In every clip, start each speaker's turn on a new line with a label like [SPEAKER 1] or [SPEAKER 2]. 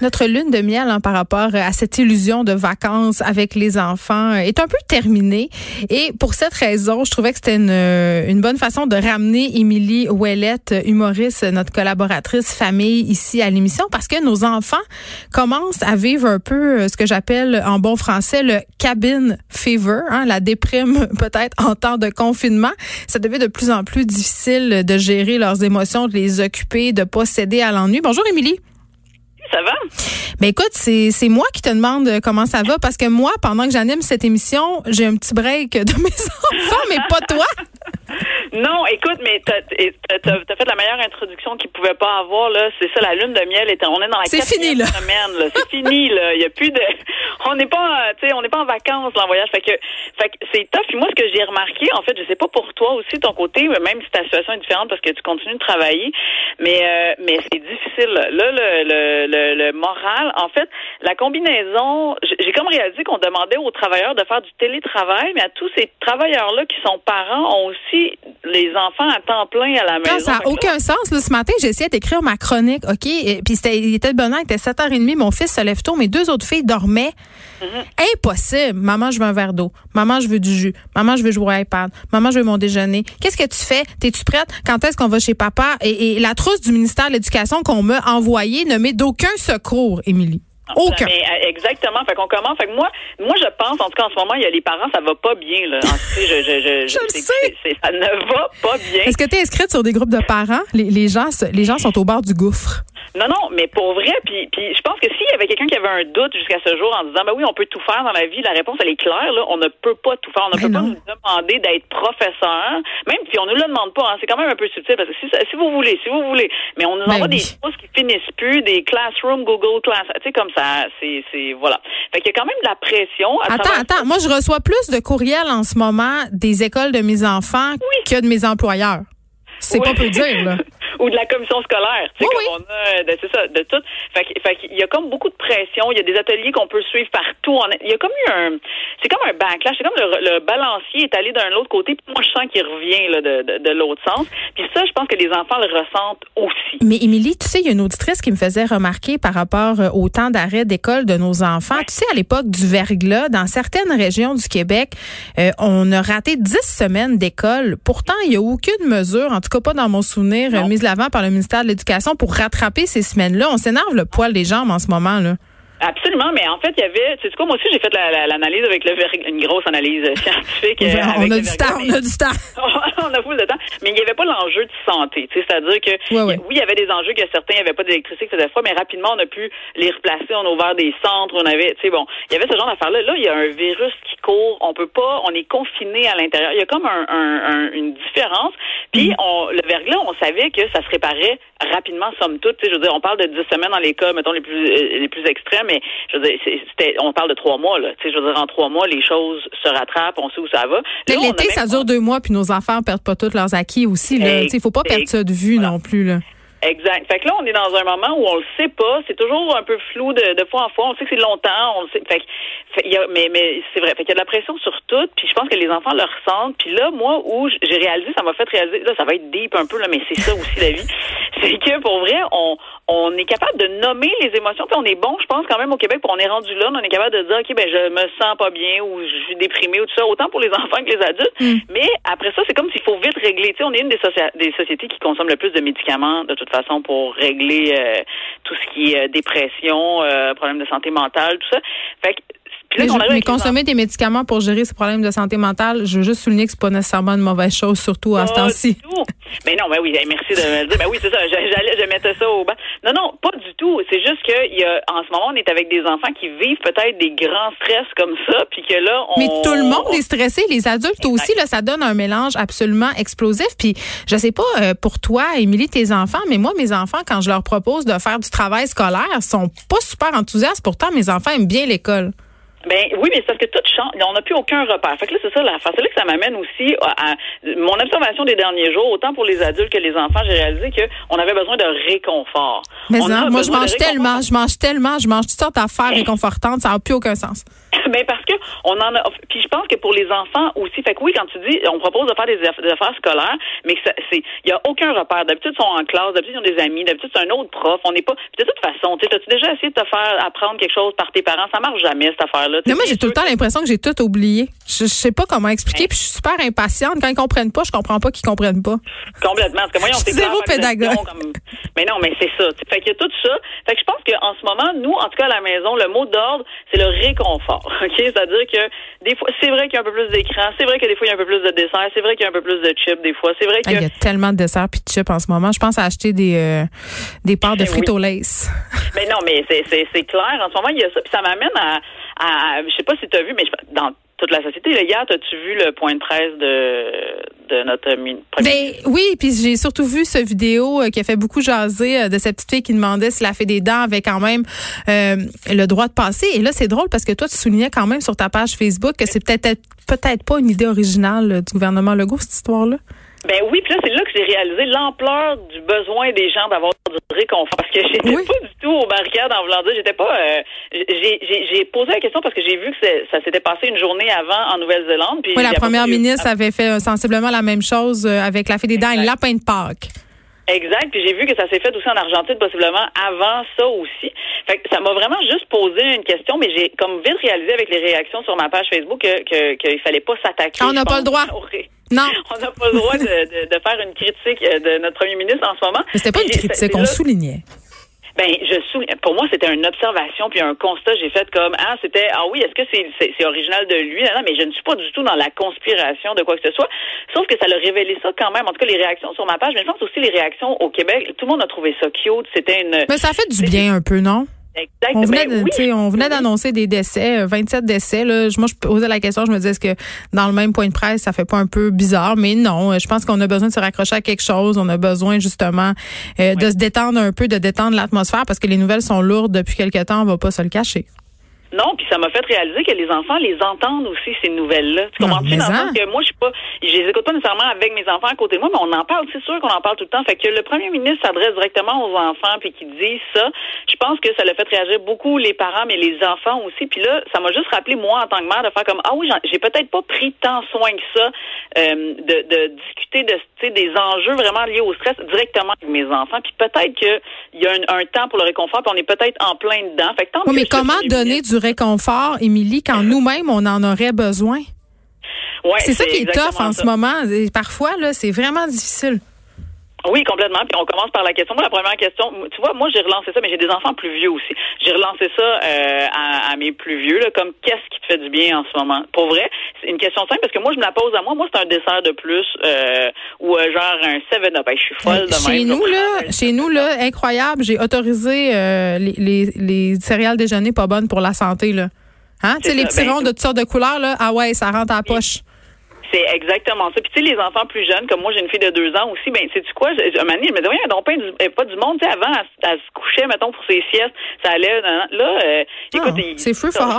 [SPEAKER 1] Notre lune de miel hein, par rapport à cette illusion de vacances avec les enfants euh, est un peu terminée. Et pour cette raison, je trouvais que c'était une, euh, une bonne façon de ramener Émilie Ouellette, humoriste, notre collaboratrice famille ici à l'émission, parce que nos enfants commencent à vivre un peu euh, ce que j'appelle en bon français le cabin fever, hein, la déprime peut-être en temps de confinement. Ça devient de plus en plus difficile de gérer leurs émotions, de les occuper, de pas céder à l'ennui. Bonjour Émilie.
[SPEAKER 2] Ça va?
[SPEAKER 1] Ben écoute, c'est moi qui te demande euh, comment ça va parce que moi, pendant que j'anime cette émission, j'ai un petit break de mes enfants, mais pas toi.
[SPEAKER 2] Non, écoute, mais t'as as, fait la meilleure introduction qu'il pouvait pas avoir là. C'est ça, la lune de miel. Est, on est dans la
[SPEAKER 1] C'est fini,
[SPEAKER 2] quatrième
[SPEAKER 1] là.
[SPEAKER 2] semaine. Là. C'est fini. Là. Il y a plus de. On n'est pas, tu sais, on n'est pas en vacances là, en voyage. Fait que, fait que c'est tough. Puis moi, ce que j'ai remarqué, en fait, je sais pas pour toi aussi ton côté, mais même si ta situation est différente parce que tu continues de travailler, mais euh, mais c'est difficile. Là, le, le, le, le moral, en fait, la combinaison. J'ai j'ai comme réalisé qu'on demandait aux travailleurs de faire du télétravail, mais à tous ces travailleurs là qui sont parents ont aussi les enfants à temps plein à la maison.
[SPEAKER 1] Ça n'a aucun sens. Là, ce matin, j'ai essayé d'écrire ma chronique, OK? Et, puis c'était, il était heure, il était 7h30, mon fils se lève tôt, mes deux autres filles dormaient.
[SPEAKER 2] Mm-hmm.
[SPEAKER 1] Impossible. Maman, je veux un verre d'eau. Maman, je veux du jus. Maman, je veux jouer à iPad. Maman, je veux mon déjeuner. Qu'est-ce que tu fais? T'es-tu prête? Quand est-ce qu'on va chez papa? Et, et la trousse du ministère de l'Éducation qu'on m'a envoyée ne met d'aucun secours, Émilie. Aucun.
[SPEAKER 2] Mais, euh, exactement. Fait qu'on commence. Fait que moi, moi, je pense, en tout cas, en ce moment, il y a les parents, ça va pas bien, là. En- tu sais, je, je, je,
[SPEAKER 1] Je le sais.
[SPEAKER 2] ça ne va pas bien.
[SPEAKER 1] Est-ce que tu es inscrite sur des groupes de parents? Les, les gens, les gens sont au bord du gouffre.
[SPEAKER 2] Non, non, mais pour vrai, puis, puis je pense que s'il y avait quelqu'un qui avait un doute jusqu'à ce jour en disant, ben oui, on peut tout faire dans la vie, la réponse, elle est claire, là. On ne peut pas tout faire. On ne
[SPEAKER 1] Ben
[SPEAKER 2] peut pas nous demander d'être professeur. Même si on ne le demande pas, hein, c'est quand même un peu subtil parce que si, si vous voulez, si vous voulez, mais on nous
[SPEAKER 1] Ben
[SPEAKER 2] envoie
[SPEAKER 1] oui.
[SPEAKER 2] des choses qui finissent plus, des classroom, Google Class, tu sais, comme ça, c'est, c'est, voilà. Fait qu'il y a quand même de la pression. à
[SPEAKER 1] Attends, attends. Moi, je reçois plus de courriels en ce moment des écoles de mes enfants que de mes employeurs. C'est
[SPEAKER 2] Oui.
[SPEAKER 1] pas peu dire, là.
[SPEAKER 2] ou de la commission scolaire, tu sais,
[SPEAKER 1] Oui,
[SPEAKER 2] comme on a, de- c'est ça, de tout. Fait, fait qu'il y a comme beaucoup de pression. Il y a des ateliers qu'on peut suivre partout. On a- il y a comme eu un, c'est comme un backlash. C'est comme le, le balancier est allé d'un autre côté. Puis moi, je sens qu'il revient là, de, de, de l'autre sens. Puis ça, je pense que les enfants le ressentent aussi.
[SPEAKER 1] Mais Émilie, tu sais, il y a une auditrice qui me faisait remarquer par rapport euh, au temps d'arrêt d'école de nos enfants. Tu sais, à l'époque du verglas, dans certaines régions du Québec, euh, on a raté 10 semaines d'école. Pourtant, il n'y a aucune mesure, en tout cas pas dans mon souvenir, euh,
[SPEAKER 2] Non.
[SPEAKER 1] mise par le ministère de l'Éducation pour rattraper ces semaines-là. On s'énerve le poil des jambes en ce moment, là.
[SPEAKER 2] Absolument, mais en fait, il y avait, tu sais quoi, moi aussi, j'ai fait la- la- l'analyse avec le une grosse analyse scientifique. euh,
[SPEAKER 1] on
[SPEAKER 2] avec
[SPEAKER 1] a
[SPEAKER 2] le
[SPEAKER 1] du temps,
[SPEAKER 2] mais-
[SPEAKER 1] on a du temps.
[SPEAKER 2] on a full de temps, mais il n'y avait pas l'enjeu de santé. tu sais, C'est-à-dire que
[SPEAKER 1] Ouais, ouais.
[SPEAKER 2] oui, il y avait des enjeux que certains n'avaient pas d'électricité qui faisait froid, mais rapidement, on a pu les replacer. On a ouvert des centres, on avait, tu sais, bon, il y avait ce genre d'affaires-là. Là, il y a un virus qui court. On peut pas, on est confiné à l'intérieur. Il y a comme un, un- un- une différence. Puis,
[SPEAKER 1] Mm.
[SPEAKER 2] on, le verglas, on savait que ça se réparait rapidement, somme toute. Tu sais, je veux dire, on parle de 10 semaines dans les cas, mettons, les plus, euh, les plus extrêmes, mais je veux dire, c'était, on parle de trois mois, là. Tu sais, je veux dire, en trois mois, les choses se rattrapent, on sait où ça va. Là,
[SPEAKER 1] L'été, ça dure deux mois, puis nos enfants perdent pas tous leurs acquis aussi. Il ne faut pas perdre ça de vue non plus. Là.
[SPEAKER 2] Exact. Fait que là, on est dans un moment où on le sait pas. C'est toujours un peu flou de, de fois en fois. On sait que c'est longtemps. On le sait. Fait, que- fait, y a, mais mais c'est vrai. Fait qu'il y a de la pression sur tout. Puis je pense que les enfants le ressentent. Puis là, moi, où j'ai réalisé, ça m'a fait réaliser. Là, ça va être deep un peu là, mais c'est ça aussi la vie. C'est que pour vrai, on on est capable de nommer les émotions. Puis on est bon, je pense quand même au Québec. Puis on est rendu là. On est capable de dire, ok, ben je me sens pas bien ou je suis déprimé ou tout ça. Autant pour les enfants que les adultes. Mais après ça, c'est comme s'il faut vite régler. Tu sais, on est une des, socia- des sociétés qui consomment le plus de médicaments de toute façon pour régler euh, tout ce qui est euh, dépression, euh, problème de santé mentale, tout ça. Fait que là,
[SPEAKER 1] Mais, mais consommer des médicaments pour gérer ces problèmes de santé mentale, je veux juste souligner que c'est pas nécessairement une mauvaise chose, surtout à ce temps-ci.
[SPEAKER 2] Mais non, mais oui, hey, merci de me le dire. Ben oui, c'est ça. j'a- J'allais, je mettais ça au bas. Non, non, pas du tout. C'est juste que y a, en ce moment, on est avec des enfants qui vivent peut-être des grands stress comme ça, puis que là, on.
[SPEAKER 1] Mais tout le monde est stressé, les adultes aussi, là, ça donne un mélange absolument explosif. Puis je sais pas euh, pour toi, Émilie, tes enfants, mais moi, mes enfants, quand je leur propose de faire du travail scolaire, sont pas super enthousiastes. Pourtant, mes enfants aiment bien l'école.
[SPEAKER 2] Ben oui, mais c'est parce que tout change. On n'a plus aucun repère. Fait que là, c'est ça la C'est là que ça m'amène aussi à, à- mon observation des derniers jours, autant pour les adultes que les enfants, j'ai réalisé que on avait besoin de réconfort.
[SPEAKER 1] Mais
[SPEAKER 2] On
[SPEAKER 1] non,
[SPEAKER 2] a
[SPEAKER 1] moi, je mange tellement, je mange tellement, je mange toutes sortes d'affaires réconfortantes, ça n'a plus aucun sens.
[SPEAKER 2] Ben parce que on en a. Puis je pense que pour les enfants aussi. Fait que oui, quand tu dis, on propose de faire des aff- des affaires scolaires, mais que c'est, il y a aucun repère. D'habitude, ils sont en classe. D'habitude, ils ont des amis. D'habitude, c'est un autre prof. On n'est pas. Puis de toute façon, tu as-tu déjà essayé de te faire apprendre quelque chose par tes parents? Ça marche jamais cette affaire-là.
[SPEAKER 1] Mais moi, j'ai tout le temps l'impression que j'ai tout oublié. Je, je sais pas comment expliquer, puis je suis super impatiente. Quand ils comprennent pas, je comprends pas qu'ils comprennent pas.
[SPEAKER 2] Complètement. Parce que moi, on
[SPEAKER 1] zéro pédagogue.
[SPEAKER 2] Comme... Mais non, mais c'est ça. Fait qu'il y a tout ça. Fait que je pense qu'en ce moment, nous, en tout cas à la maison, le mot d'ordre, c'est le réconfort. OK? C'est-à-dire que des fois, c'est vrai qu'il y a un peu plus d'écran, c'est vrai que des fois, il y a un peu plus de dessert, c'est vrai qu'il y a un peu plus de chips des fois, c'est vrai que.
[SPEAKER 1] Ah, Il y a tellement de desserts puis de chips en ce moment. Je pense à acheter des, euh, des parts de
[SPEAKER 2] Eh
[SPEAKER 1] frites
[SPEAKER 2] oui.
[SPEAKER 1] au lace.
[SPEAKER 2] Mais non, mais c'est, c'est, c'est clair. En ce moment, il y a ça. Puis ça m'amène à, à je sais pas si tu as vu, mais je- dans toute la société, là, hier, as-tu vu le point de presse de, de notre
[SPEAKER 1] Ben oui, puis j'ai surtout vu ce vidéo euh, qui a fait beaucoup jaser euh, de cette petite fille qui demandait si la fée des dents avait quand même euh, le droit de passer. Et là, c'est drôle parce que toi, tu soulignais quand même sur ta page Facebook que c'est peut-être peut-être pas une idée originale euh, du gouvernement Legault cette histoire-là.
[SPEAKER 2] Ben oui, puis là, c'est là que j'ai réalisé l'ampleur du besoin des gens d'avoir du réconfort. Parce que j'étais
[SPEAKER 1] Oui.
[SPEAKER 2] pas du tout aux barricades en voulant dire, j'étais pas. euh, j'ai, posé la question parce que j'ai vu que ça s'était passé une journée avant en Nouvelle-Zélande.
[SPEAKER 1] Oui, la première ministre avait fait euh, sensiblement la même chose euh, avec la fée des dents et le lapin de Pâques.
[SPEAKER 2] Exact. Puis j'ai vu que ça s'est fait aussi en Argentine, possiblement avant ça aussi. Fait que ça m'a vraiment juste posé une question, mais j'ai comme vite réalisé avec les réactions sur ma page Facebook que que- qu'il fallait pas s'attaquer.
[SPEAKER 1] Ah, on n'a pas le droit.
[SPEAKER 2] au
[SPEAKER 1] Non.
[SPEAKER 2] On n'a pas le droit de, de, de faire une critique euh, de notre premier ministre en ce moment.
[SPEAKER 1] Mais c'était pas une critique,
[SPEAKER 2] c'est
[SPEAKER 1] on soulignait.
[SPEAKER 2] Ben, je sou... pour moi, c'était une observation puis un constat. J'ai fait comme ah, c'était ah oui, est-ce que c'est c'est c'est original de lui? Non, non, mais je ne suis pas du tout dans la conspiration de quoi que ce soit. Sauf que ça l'a révélé ça quand même. En tout cas, les réactions sur ma page, mais je pense aussi les réactions au Québec. Tout le monde a trouvé ça cute. C'était une
[SPEAKER 1] Mais ça fait du bien un peu, non?
[SPEAKER 2] Exact.
[SPEAKER 1] On venait,
[SPEAKER 2] Ben oui.
[SPEAKER 1] on venait d'annoncer des décès, euh, 27 décès. Là. Moi, je posais la question, je me disais, est-ce que dans le même point de presse, ça fait pas un peu bizarre? Mais non, euh, je pense qu'on a besoin de se raccrocher à quelque chose. On a besoin justement euh, de se détendre un peu, de détendre l'atmosphère parce que les nouvelles sont lourdes depuis quelque temps, on va pas se le cacher.
[SPEAKER 2] Non, puis ça m'a fait réaliser que les enfants les entendent aussi ces nouvelles-là. Tu comprends-tu?
[SPEAKER 1] Mais
[SPEAKER 2] dans le
[SPEAKER 1] en.
[SPEAKER 2] sens que moi je suis pas, je les écoute pas nécessairement avec mes enfants à côté de moi, mais on en parle, c'est sûr qu'on en parle tout le temps. Fait que le premier ministre s'adresse directement aux enfants puis qu'ils disent ça. Je pense que ça l'a fait réagir beaucoup les parents, mais les enfants aussi. Puis là, ça m'a juste rappelé moi en tant que mère de faire comme ah oui, j'ai peut-être pas pris tant soin que ça euh, de, de discuter de tu sais, des enjeux vraiment liés au stress directement avec mes enfants. Puis peut-être que il y a un, un temps pour le réconfort, puis on est peut-être en plein dedans. Fait que tant
[SPEAKER 1] Oui, mais comment donner du réconfort, Émilie, quand nous-mêmes, on en aurait besoin?
[SPEAKER 2] Ouais,
[SPEAKER 1] C'est ça qui est tough en
[SPEAKER 2] ça.
[SPEAKER 1] ce moment. Et parfois, là, c'est vraiment difficile.
[SPEAKER 2] Oui, complètement. Puis on commence par la question. Moi, la première question, tu vois, moi j'ai relancé ça, mais j'ai des enfants plus vieux aussi. J'ai relancé ça euh, à, à mes plus vieux, là, comme qu'est-ce qui te fait du bien en ce moment? Pour vrai, c'est une question simple parce que moi je me la pose à moi. Moi, c'est un dessert de plus euh, ou euh, genre un 7-up. Hey, je suis folle de
[SPEAKER 1] Chez
[SPEAKER 2] même.
[SPEAKER 1] nous, là, chez nous, là, incroyable, j'ai autorisé euh, les, les, les céréales déjeuner pas bonnes pour la santé, là. Hein? Tu sais, les petits
[SPEAKER 2] ben,
[SPEAKER 1] ronds de toutes sortes de couleurs, là. Ah ouais, ça rentre à la poche.
[SPEAKER 2] C'est exactement ça. Puis tu sais, les enfants plus jeunes, comme moi, j'ai une fille de deux ans aussi, ben sais tu quoi? Un moment donné, je me disais, oui, donc pas du, euh, pas du monde. Tu sais, avant, elle, elle se couchait, mettons, pour ses siestes, ça allait. Là, euh, écoute,
[SPEAKER 1] Ah,
[SPEAKER 2] il-
[SPEAKER 1] c'est free
[SPEAKER 2] ça.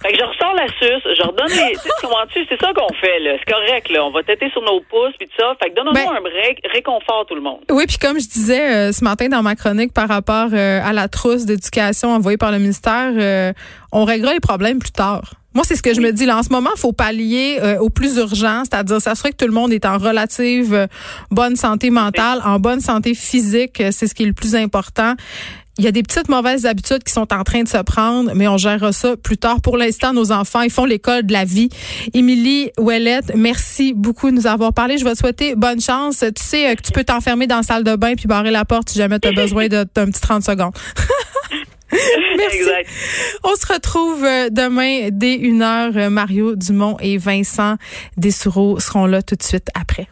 [SPEAKER 2] Fait que je ressors la suce, je redonne les. Tu sais, comment-tu? C'est ça qu'on fait, là. C'est correct, là. On va têter sur nos pouces, puis tout ça. Fait que donne-nous
[SPEAKER 1] Ben-
[SPEAKER 2] un break, réconfort tout le monde.
[SPEAKER 1] Oui, puis comme je disais euh, ce matin dans ma chronique par rapport euh, à la trousse d'éducation envoyée par le ministère, euh, on réglera les problèmes plus tard. Moi, c'est ce que je me dis. Là, en ce moment, il faut pallier euh, au plus urgent, c'est-à-dire s'assurer que tout le monde est en relative euh, bonne santé mentale, en bonne santé physique. euh, C'est ce qui est le plus important. Il y a des petites mauvaises habitudes qui sont en train de se prendre, mais on gérera ça plus tard. Pour l'instant, nos enfants, ils font l'école de la vie. Émilie Ouellette, merci beaucoup de nous avoir parlé. Je vais te souhaiter bonne chance. Tu sais que tu peux t'enfermer dans la salle de bain puis barrer la porte si jamais tu as besoin d'un petit 30 secondes. Merci.
[SPEAKER 2] Exact.
[SPEAKER 1] On se retrouve euh, demain dès une heure. Mario Dumont et Vincent Dessoureau seront là tout de suite après.